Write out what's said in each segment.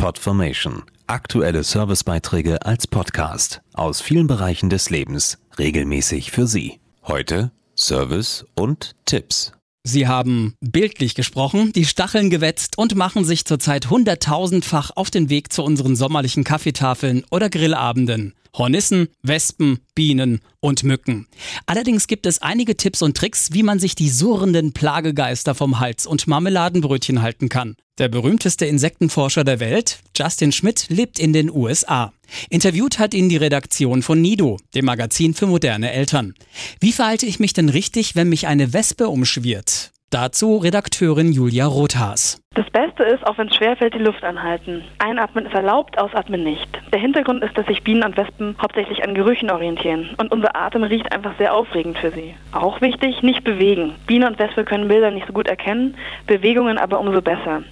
Podformation. Aktuelle Servicebeiträge als Podcast aus vielen Bereichen des Lebens regelmäßig für Sie. Heute Service und Tipps. Sie haben bildlich gesprochen, die Stacheln gewetzt und machen sich zurzeit hunderttausendfach auf den Weg zu unseren sommerlichen Kaffeetafeln oder Grillabenden. Hornissen, Wespen, Bienen und Mücken. Allerdings gibt es einige Tipps und Tricks, wie man sich die surrenden Plagegeister vom Hals und Marmeladenbrötchen halten kann. Der berühmteste Insektenforscher der Welt, Justin Schmidt, lebt in den USA. Interviewt hat ihn die Redaktion von Nido, dem Magazin für moderne Eltern. Wie verhalte ich mich denn richtig, wenn mich eine Wespe umschwirrt? Dazu Redakteurin Julia Rothas. Das Beste ist, auch wenn es schwerfällt, die Luft anhalten. Einatmen ist erlaubt, ausatmen nicht. Der Hintergrund ist, dass sich Bienen und Wespen hauptsächlich an Gerüchen orientieren und unser Atem riecht einfach sehr aufregend für sie. Auch wichtig, nicht bewegen. Biene und Wespe können Bilder nicht so gut erkennen, Bewegungen aber umso besser.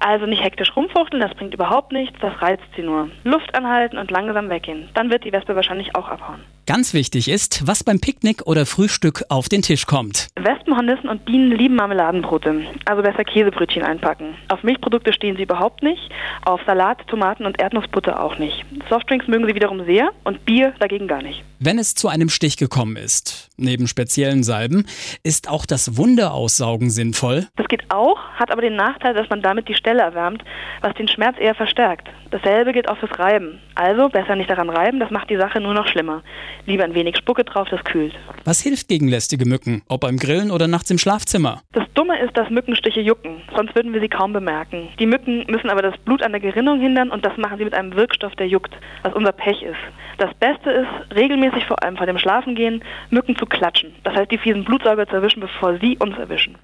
Also nicht hektisch rumfuchteln, das bringt überhaupt nichts, das reizt sie nur. Luft anhalten und langsam weggehen. Dann wird die Wespe wahrscheinlich auch abhauen. Ganz wichtig ist, was beim Picknick oder Frühstück auf den Tisch kommt. Wespen, Hornissen und Bienen lieben Marmeladenbrote. Also besser Käsebrötchen einpacken. Auf Milchprodukte stehen sie überhaupt nicht. Auf Salat, Tomaten und Erdnussbutter auch nicht. Softdrinks mögen sie wiederum sehr und Bier dagegen gar nicht. Wenn es zu einem Stich gekommen ist, neben speziellen Salben, ist auch das Wundeaussaugen sinnvoll. Das geht auch, hat aber den Nachteil, dass man damit die Stelle erwärmt, was den Schmerz eher verstärkt. Dasselbe gilt auch fürs Reiben. Also besser nicht daran reiben, das macht die Sache nur noch schlimmer. Lieber ein wenig Spucke drauf, das kühlt. Was hilft gegen lästige Mücken, ob beim Grillen oder nachts im Schlafzimmer? Das Dumme ist, dass Mückenstiche jucken, sonst würden wir sie kaum bemerken. Die Mücken müssen aber das Blut an der Gerinnung hindern und das machen sie mit einem Wirkstoff, der juckt, was unser Pech ist. Das Beste ist, regelmäßig vor allem vor dem Schlafengehen Mücken zu klatschen. Das heißt, die fiesen Blutsauger zu erwischen, bevor sie uns erwischen.